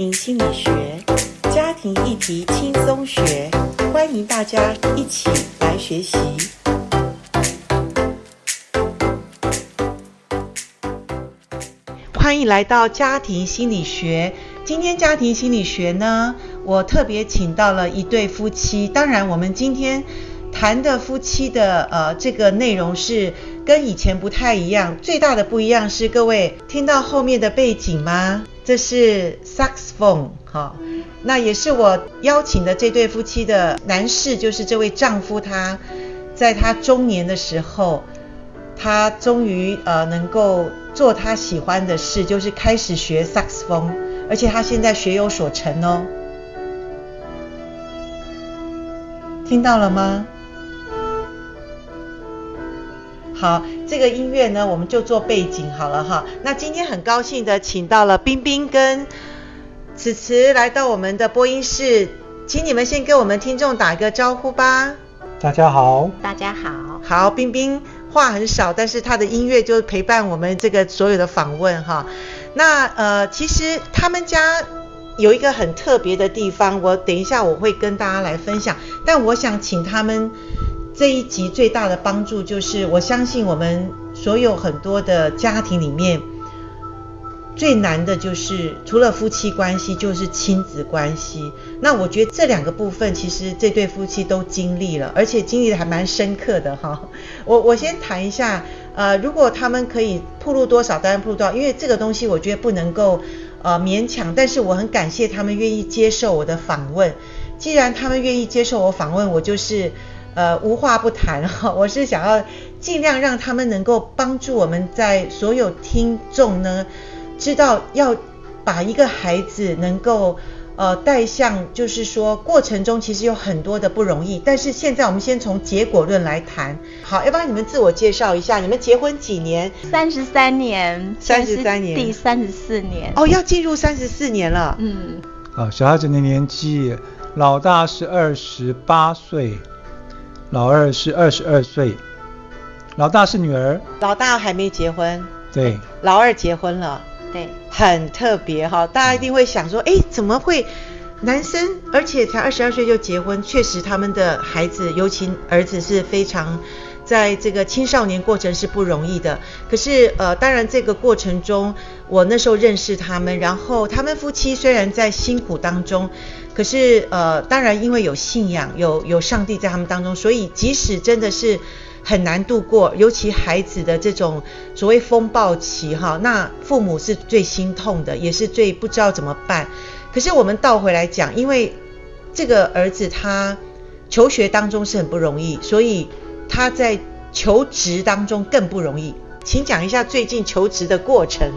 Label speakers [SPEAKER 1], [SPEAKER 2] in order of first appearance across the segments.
[SPEAKER 1] 心理学，家庭议题轻松学，欢迎大家一起来学习。欢迎来到家庭心理学。今天家庭心理学呢，我特别请到了一对夫妻。当然，我们今天谈的夫妻的呃这个内容是跟以前不太一样。最大的不一样是，各位听到后面的背景吗？这是 saxophone，哈，那也是我邀请的这对夫妻的男士，就是这位丈夫，他在他中年的时候，他终于呃能够做他喜欢的事，就是开始学 saxophone，而且他现在学有所成哦，听到了吗？好，这个音乐呢，我们就做背景好了哈。那今天很高兴的请到了冰冰跟慈慈来到我们的播音室，请你们先跟我们听众打一个招呼吧。
[SPEAKER 2] 大家好，
[SPEAKER 3] 大家好。
[SPEAKER 1] 好，冰冰话很少，但是他的音乐就陪伴我们这个所有的访问哈。那呃，其实他们家有一个很特别的地方，我等一下我会跟大家来分享，但我想请他们。这一集最大的帮助就是，我相信我们所有很多的家庭里面，最难的就是除了夫妻关系，就是亲子关系。那我觉得这两个部分，其实这对夫妻都经历了，而且经历的还蛮深刻的哈。我我先谈一下，呃，如果他们可以铺露多少，当然铺露多少，因为这个东西我觉得不能够呃勉强，但是我很感谢他们愿意接受我的访问。既然他们愿意接受我访问，我就是。呃，无话不谈哈，我是想要尽量让他们能够帮助我们在所有听众呢，知道要把一个孩子能够呃带向，就是说过程中其实有很多的不容易，但是现在我们先从结果论来谈。好，要不然你们自我介绍一下，你们结婚几年？
[SPEAKER 3] 三十三年，
[SPEAKER 1] 三十三年，
[SPEAKER 3] 第三十四年。
[SPEAKER 1] 哦，要进入三十四年了。
[SPEAKER 3] 嗯。
[SPEAKER 2] 啊，小孩子的年纪，老大是二十八岁。老二是二十二岁，老大是女儿，
[SPEAKER 1] 老大还没结婚，
[SPEAKER 2] 对，
[SPEAKER 1] 老二结婚了，
[SPEAKER 3] 对，
[SPEAKER 1] 很特别哈，大家一定会想说，哎，怎么会？男生而且才二十二岁就结婚？确实他们的孩子，尤其儿子是非常。在这个青少年过程是不容易的，可是呃，当然这个过程中，我那时候认识他们，然后他们夫妻虽然在辛苦当中，可是呃，当然因为有信仰，有有上帝在他们当中，所以即使真的是很难度过，尤其孩子的这种所谓风暴期哈，那父母是最心痛的，也是最不知道怎么办。可是我们倒回来讲，因为这个儿子他求学当中是很不容易，所以。他在求职当中更不容易，请讲一下最近求职的过程。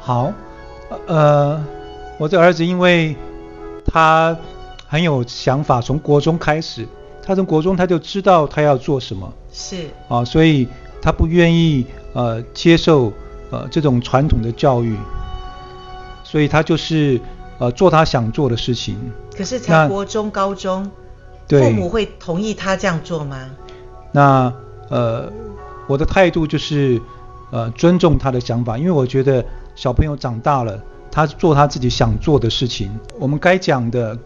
[SPEAKER 2] 好，呃，我的儿子因为他很有想法，从国中开始，他从国中他就知道他要做什么，
[SPEAKER 1] 是
[SPEAKER 2] 啊，所以他不愿意呃接受呃这种传统的教育，所以他就是呃做他想做的事情。
[SPEAKER 1] 可是才国中、高中，父母会同意他这样做吗？
[SPEAKER 2] 那呃，我的态度就是呃尊重他的想法，因为我觉得小朋友长大了，他做他自己想做的事情，我们该讲的、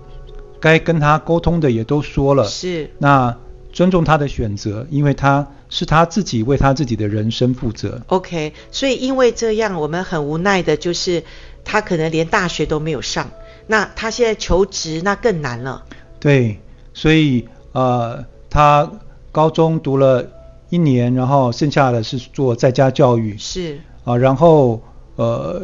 [SPEAKER 2] 该跟他沟通的也都说了。
[SPEAKER 1] 是。
[SPEAKER 2] 那尊重他的选择，因为他是他自己为他自己的人生负责。
[SPEAKER 1] OK，所以因为这样，我们很无奈的就是他可能连大学都没有上，那他现在求职那更难了。
[SPEAKER 2] 对，所以呃他。高中读了一年，然后剩下的是做在家教育。
[SPEAKER 1] 是
[SPEAKER 2] 啊，然后呃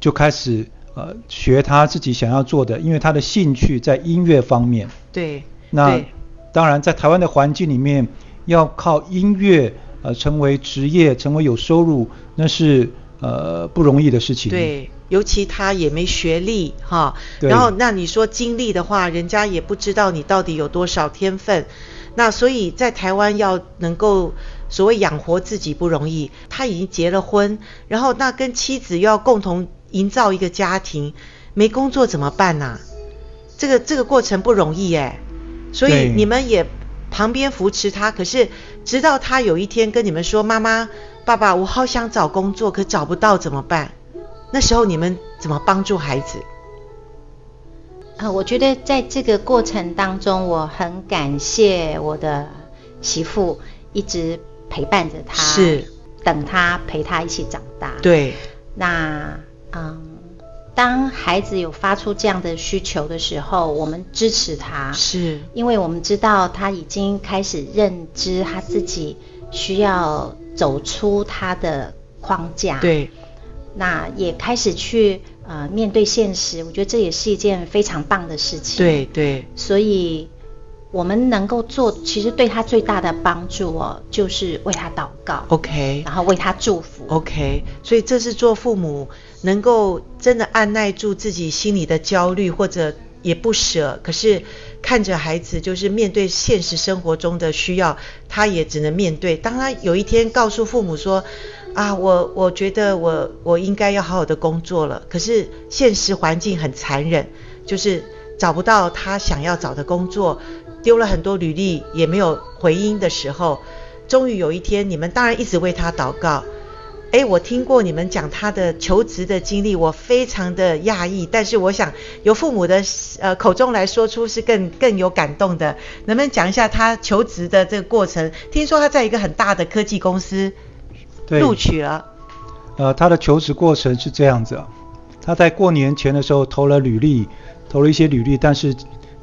[SPEAKER 2] 就开始呃学他自己想要做的，因为他的兴趣在音乐方面。
[SPEAKER 1] 对。
[SPEAKER 2] 那
[SPEAKER 1] 对
[SPEAKER 2] 当然，在台湾的环境里面，要靠音乐呃成为职业，成为有收入，那是呃不容易的事情。
[SPEAKER 1] 对，尤其他也没学历哈。然后那你说经历的话，人家也不知道你到底有多少天分。那所以在台湾要能够所谓养活自己不容易，他已经结了婚，然后那跟妻子又要共同营造一个家庭，没工作怎么办呢？这个这个过程不容易哎，所以你们也旁边扶持他，可是直到他有一天跟你们说：“妈妈、爸爸，我好想找工作，可找不到怎么办？”那时候你们怎么帮助孩子？
[SPEAKER 3] 呃，我觉得在这个过程当中，我很感谢我的媳妇一直陪伴着他，
[SPEAKER 1] 是
[SPEAKER 3] 等他陪他一起长大。
[SPEAKER 1] 对，
[SPEAKER 3] 那嗯，当孩子有发出这样的需求的时候，我们支持他，
[SPEAKER 1] 是
[SPEAKER 3] 因为我们知道他已经开始认知他自己需要走出他的框架。
[SPEAKER 1] 对，
[SPEAKER 3] 那也开始去。呃，面对现实，我觉得这也是一件非常棒的事情。
[SPEAKER 1] 对对，
[SPEAKER 3] 所以我们能够做，其实对他最大的帮助哦，就是为他祷告
[SPEAKER 1] ，OK，
[SPEAKER 3] 然后为他祝福
[SPEAKER 1] ，OK。所以这是做父母能够真的按耐住自己心里的焦虑，或者也不舍，可是看着孩子就是面对现实生活中的需要，他也只能面对。当他有一天告诉父母说，啊，我我觉得我我应该要好好的工作了，可是现实环境很残忍，就是找不到他想要找的工作，丢了很多履历也没有回音的时候，终于有一天，你们当然一直为他祷告。诶，我听过你们讲他的求职的经历，我非常的讶异，但是我想由父母的呃口中来说出是更更有感动的，能不能讲一下他求职的这个过程？听说他在一个很大的科技公司。对，录取了。
[SPEAKER 2] 呃，他的求职过程是这样子啊，他在过年前的时候投了履历，投了一些履历，但是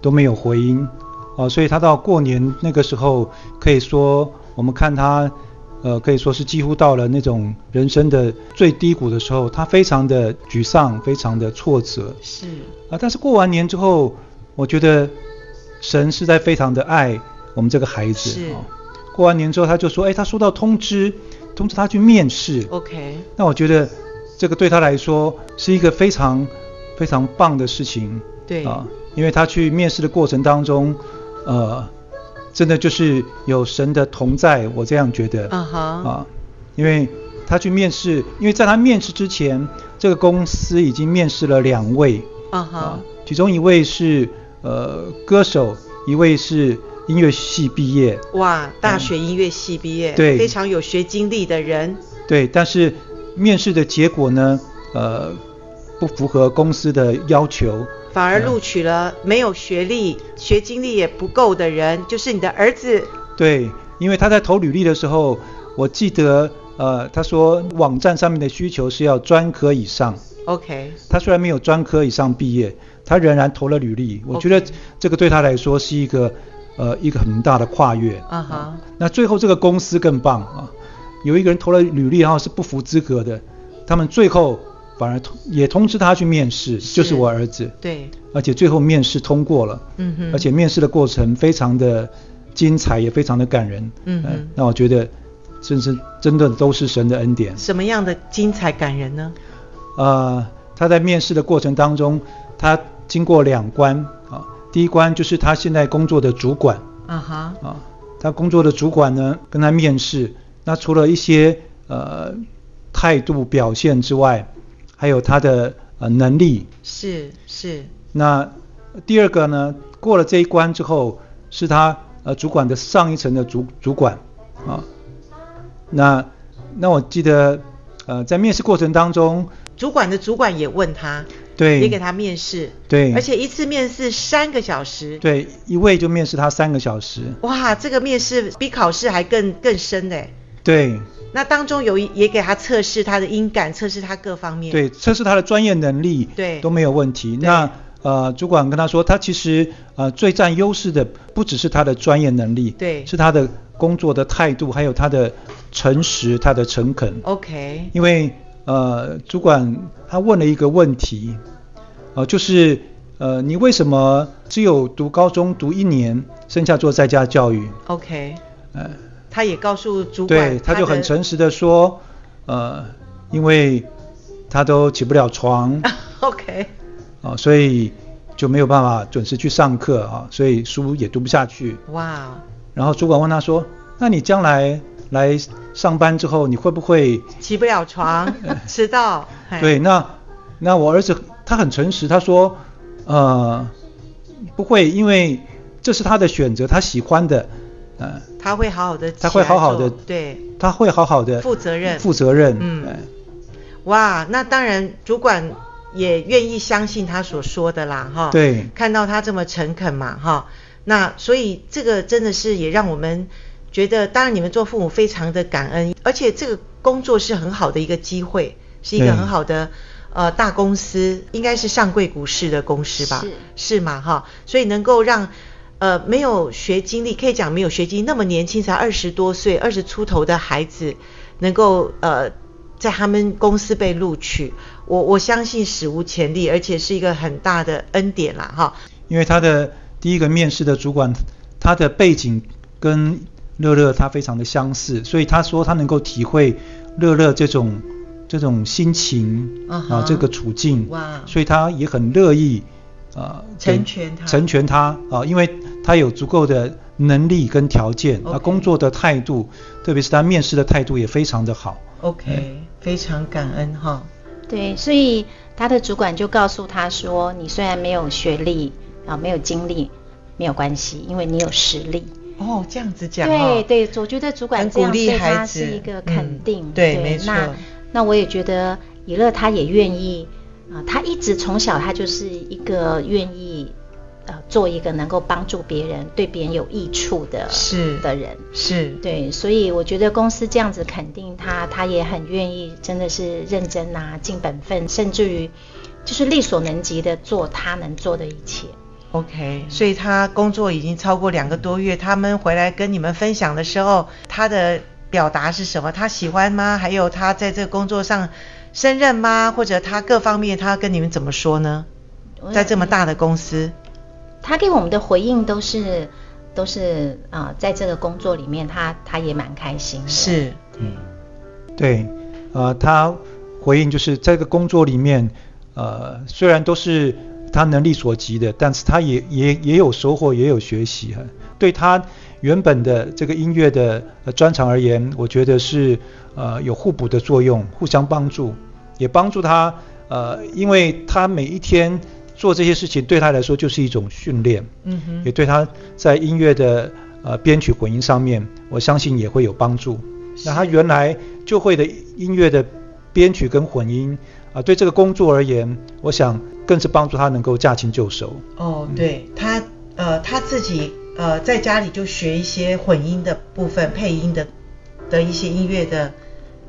[SPEAKER 2] 都没有回音，哦、呃，所以他到过年那个时候，可以说我们看他，呃，可以说是几乎到了那种人生的最低谷的时候，他非常的沮丧，非常的挫折。
[SPEAKER 1] 是。啊、
[SPEAKER 2] 呃，但是过完年之后，我觉得神是在非常的爱我们这个孩子。
[SPEAKER 1] 是。
[SPEAKER 2] 哦、过完年之后，他就说，哎，他收到通知。通知他去面试
[SPEAKER 1] ，OK。
[SPEAKER 2] 那我觉得这个对他来说是一个非常非常棒的事情，
[SPEAKER 1] 对。啊，
[SPEAKER 2] 因为他去面试的过程当中，呃，真的就是有神的同在，我这样觉得，啊哈，啊，因为他去面试，因为在他面试之前，这个公司已经面试了两位，啊哈，啊，其中一位是呃歌手，一位是。音乐系毕业，
[SPEAKER 1] 哇，大学音乐系毕业，
[SPEAKER 2] 嗯，对，
[SPEAKER 1] 非常有学经历的人，
[SPEAKER 2] 对，但是面试的结果呢，呃，不符合公司的要求，
[SPEAKER 1] 反而录取了没有学历、嗯、学经历也不够的人，就是你的儿子。
[SPEAKER 2] 对，因为他在投履历的时候，我记得，呃，他说网站上面的需求是要专科以上
[SPEAKER 1] ，OK，
[SPEAKER 2] 他虽然没有专科以上毕业，他仍然投了履历，我觉得这个对他来说是一个。呃，一个很大的跨越啊哈、uh-huh. 嗯。那最后这个公司更棒啊，有一个人投了履历，然后是不符资格的，他们最后反而通也通知他去面试，是就是我儿子。
[SPEAKER 1] 对。
[SPEAKER 2] 而且最后面试通过了。嗯哼。而且面试的过程非常的精彩，也非常的感人。嗯。那我觉得，真是真的都是神的恩典。
[SPEAKER 1] 什么样的精彩感人呢？
[SPEAKER 2] 呃，他在面试的过程当中，他经过两关啊。第一关就是他现在工作的主管，啊哈，啊，他工作的主管呢跟他面试，那除了一些呃态度表现之外，还有他的呃能力，
[SPEAKER 1] 是是。
[SPEAKER 2] 那第二个呢，过了这一关之后，是他呃主管的上一层的主主管，啊，那那我记得呃在面试过程当中，
[SPEAKER 1] 主管的主管也问他。
[SPEAKER 2] 对，
[SPEAKER 1] 也给他面试，
[SPEAKER 2] 对，
[SPEAKER 1] 而且一次面试三个小时，
[SPEAKER 2] 对，一位就面试他三个小时。
[SPEAKER 1] 哇，这个面试比考试还更更深呢。
[SPEAKER 2] 对，
[SPEAKER 1] 那当中有也给他测试他的音感，测试他各方面，
[SPEAKER 2] 对，测试他的专业能力，
[SPEAKER 1] 对，
[SPEAKER 2] 都没有问题。那呃，主管跟他说，他其实呃最占优势的不只是他的专业能力，
[SPEAKER 1] 对，
[SPEAKER 2] 是他的工作的态度，还有他的诚实，他的诚恳。
[SPEAKER 1] OK，
[SPEAKER 2] 因为呃，主管他问了一个问题。呃，就是呃，你为什么只有读高中读一年，剩下做在家教育
[SPEAKER 1] ？OK，呃，他也告诉主管，
[SPEAKER 2] 对，他就很诚实的说，呃，因为他都起不了床，
[SPEAKER 1] OK，
[SPEAKER 2] 啊、呃，所以就没有办法准时去上课啊，所以书也读不下去。
[SPEAKER 1] 哇、
[SPEAKER 2] 然后主管问他说，那你将来来上班之后，你会不会
[SPEAKER 1] 起不了床，迟到？
[SPEAKER 2] 对，那那我儿子。他很诚实，他说，呃，不会，因为这是他的选择，他喜欢的，呃，
[SPEAKER 1] 他会好好的，
[SPEAKER 2] 他会好好的，
[SPEAKER 1] 对，
[SPEAKER 2] 他会好好的
[SPEAKER 1] 负责任，
[SPEAKER 2] 负责任，
[SPEAKER 1] 嗯，哇，那当然，主管也愿意相信他所说的啦，哈。
[SPEAKER 2] 对。
[SPEAKER 1] 看到他这么诚恳嘛，哈。那所以这个真的是也让我们觉得，当然你们做父母非常的感恩，而且这个工作是很好的一个机会，是一个很好的呃大公司，应该是上柜股市的公司吧？是。是嘛，哈。所以能够让呃没有学经历，可以讲没有学经历，那么年轻才二十多岁、二十出头的孩子，能够呃在他们公司被录取，我我相信史无前例，而且是一个很大的恩典啦，哈。
[SPEAKER 2] 因为他的。第一个面试的主管，他的背景跟乐乐他非常的相似，所以他说他能够体会乐乐这种这种心情啊，uh -huh. 啊这个处境，wow. 所以他也很乐意啊
[SPEAKER 1] 成全他，
[SPEAKER 2] 成全他啊，因为他有足够的能力跟条件，他.工作的态度，特别是他面试的态度也非常的好。
[SPEAKER 1] OK，非常感恩哈。
[SPEAKER 3] 对，所以他的主管就告诉他说：“你虽然没有学历。”啊，没有经历没有关系，因为你有实力。
[SPEAKER 1] 哦，这样子讲。
[SPEAKER 3] 对对，我觉得主管这样对他是一个肯定。
[SPEAKER 1] 嗯、对，对，没错。
[SPEAKER 3] 那那我也觉得以乐他也愿意啊，他一直从小他就是一个愿意呃做一个能够帮助别人、对别人有益处的
[SPEAKER 1] 是
[SPEAKER 3] 的人。
[SPEAKER 1] 是。
[SPEAKER 3] 对，所以我觉得公司这样子肯定他，他也很愿意，真的是认真啊，尽本分，甚至于就是力所能及的做他能做的一切。
[SPEAKER 1] OK，所以他工作已经超过两个多月。他们回来跟你们分享的时候，他的表达是什么？他喜欢吗？还有他在这个工作上胜任吗？或者他各方面他跟你们怎么说呢？在这么大的公司，
[SPEAKER 3] 他给我们的回应都是都是啊、呃，在这个工作里面，他他也蛮开心的。
[SPEAKER 1] 是，
[SPEAKER 2] 嗯，对，呃，他回应就是在这个工作里面，呃，虽然都是。他能力所及的，但是他也也也有收获，也有学习哈。对他原本的这个音乐的专长而言，我觉得是呃有互补的作用，互相帮助，也帮助他呃，因为他每一天做这些事情对他来说就是一种训练，嗯哼，也对他在音乐的呃编曲混音上面，我相信也会有帮助。那他原来就会的音乐的编曲跟混音啊、呃，对这个工作而言，我想。更是帮助他能够驾轻就熟。
[SPEAKER 1] 哦，对他，呃，他自己呃在家里就学一些混音的部分、配音的的一些音乐的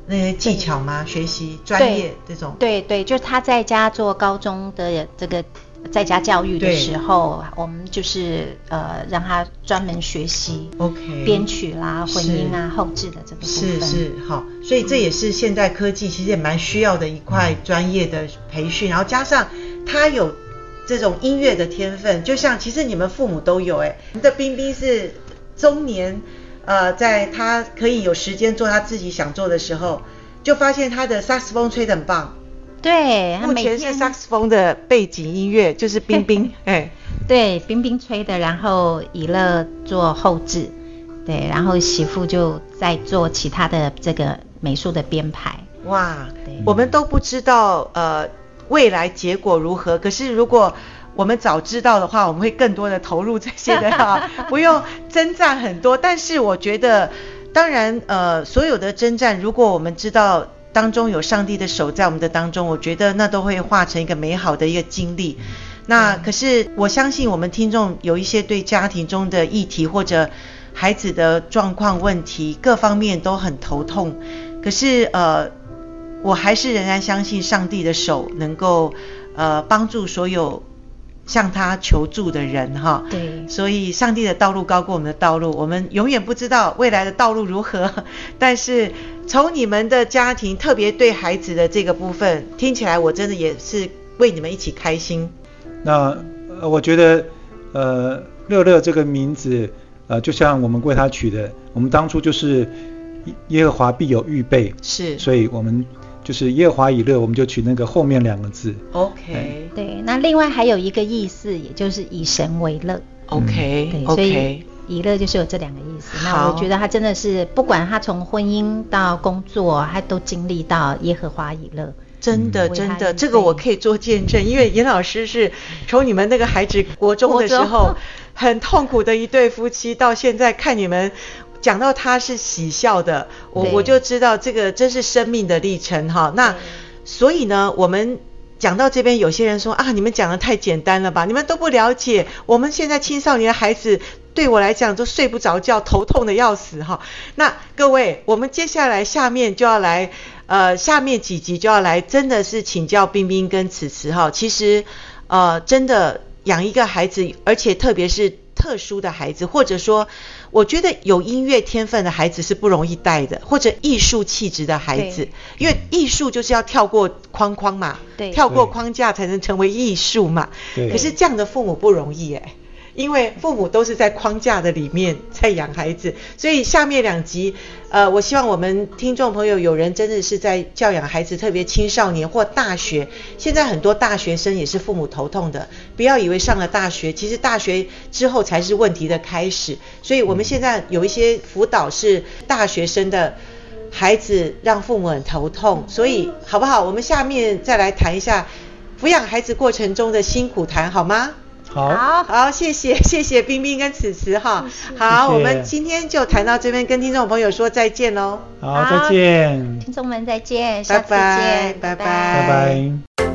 [SPEAKER 1] 那些技巧吗？学习专业这种？
[SPEAKER 3] 对对，就是他在家做高中的这个。在家教育的时候，我们就是呃让他专门学习，OK，编曲啦、混音啊、后置的这个部分。
[SPEAKER 1] 是是好，所以这也是现代科技其实也蛮需要的一块专业的培训，然后加上他有这种音乐的天分，就像其实你们父母都有哎，你的冰冰是中年，呃，在他可以有时间做他自己想做的时候，就发现他的萨克斯风吹得很棒。
[SPEAKER 3] 对，
[SPEAKER 1] 目前是萨克斯风的背景音乐就是冰冰，哎，
[SPEAKER 3] 对，冰冰吹的，然后以乐做后置，对，然后媳妇就在做其他的这个美术的编排。
[SPEAKER 1] 哇，我们都不知道呃未来结果如何，可是如果我们早知道的话，我们会更多的投入这些的哈，不用征战很多。但是我觉得，当然呃所有的征战，如果我们知道。当中有上帝的手在我们的当中，我觉得那都会化成一个美好的一个经历。那可是我相信我们听众有一些对家庭中的议题或者孩子的状况问题各方面都很头痛。可是呃，我还是仍然相信上帝的手能够呃帮助所有。向他求助的人哈，
[SPEAKER 3] 对，
[SPEAKER 1] 所以上帝的道路高过我们的道路，我们永远不知道未来的道路如何。但是从你们的家庭，特别对孩子的这个部分，听起来我真的也是为你们一起开心。
[SPEAKER 2] 那我觉得，呃，乐乐这个名字，呃，就像我们为他取的，我们当初就是耶和华必有预备，
[SPEAKER 1] 是，
[SPEAKER 2] 所以我们。就是耶和华以乐，我们就取那个后面两个字。
[SPEAKER 1] OK。
[SPEAKER 3] 对，那另外还有一个意思，也就是以神为乐。
[SPEAKER 1] OK。
[SPEAKER 3] 对，所以以乐就是有这两个意思。那我觉得他真的是，不管他从婚姻到工作，他都经历到耶和华以乐。
[SPEAKER 1] 真的，真的，这个我可以做见证，因为严老师是从你们那个孩子国中的时候，很痛苦的一对夫妻，到现在看你们。讲到他是喜笑的，我我就知道这个真是生命的历程哈。那所以呢，我们讲到这边，有些人说啊，你们讲的太简单了吧？你们都不了解，我们现在青少年的孩子，对我来讲都睡不着觉，头痛的要死哈。那各位，我们接下来下面就要来，呃，下面几集就要来，真的是请教冰冰跟慈慈哈。其实，呃，真的养一个孩子，而且特别是。特殊的孩子，或者说，我觉得有音乐天分的孩子是不容易带的，或者艺术气质的孩子，因为艺术就是要跳过框框嘛，对，跳过框架才能成为艺术嘛。可是这样的父母不容易哎。因为父母都是在框架的里面在养孩子，所以下面两集，呃，我希望我们听众朋友有人真的是在教养孩子，特别青少年或大学，现在很多大学生也是父母头痛的。不要以为上了大学，其实大学之后才是问题的开始。所以我们现在有一些辅导是大学生的孩子让父母很头痛，所以好不好？我们下面再来谈一下抚养孩子过程中的辛苦谈，好吗？
[SPEAKER 2] 好，
[SPEAKER 1] 好，谢谢，谢谢冰冰跟此慈哈。好，我们今天就谈到这边，跟听众朋友说再见喽。
[SPEAKER 2] 好，再见。
[SPEAKER 3] 听众们再见，下次见，
[SPEAKER 1] 拜拜，拜拜。拜拜。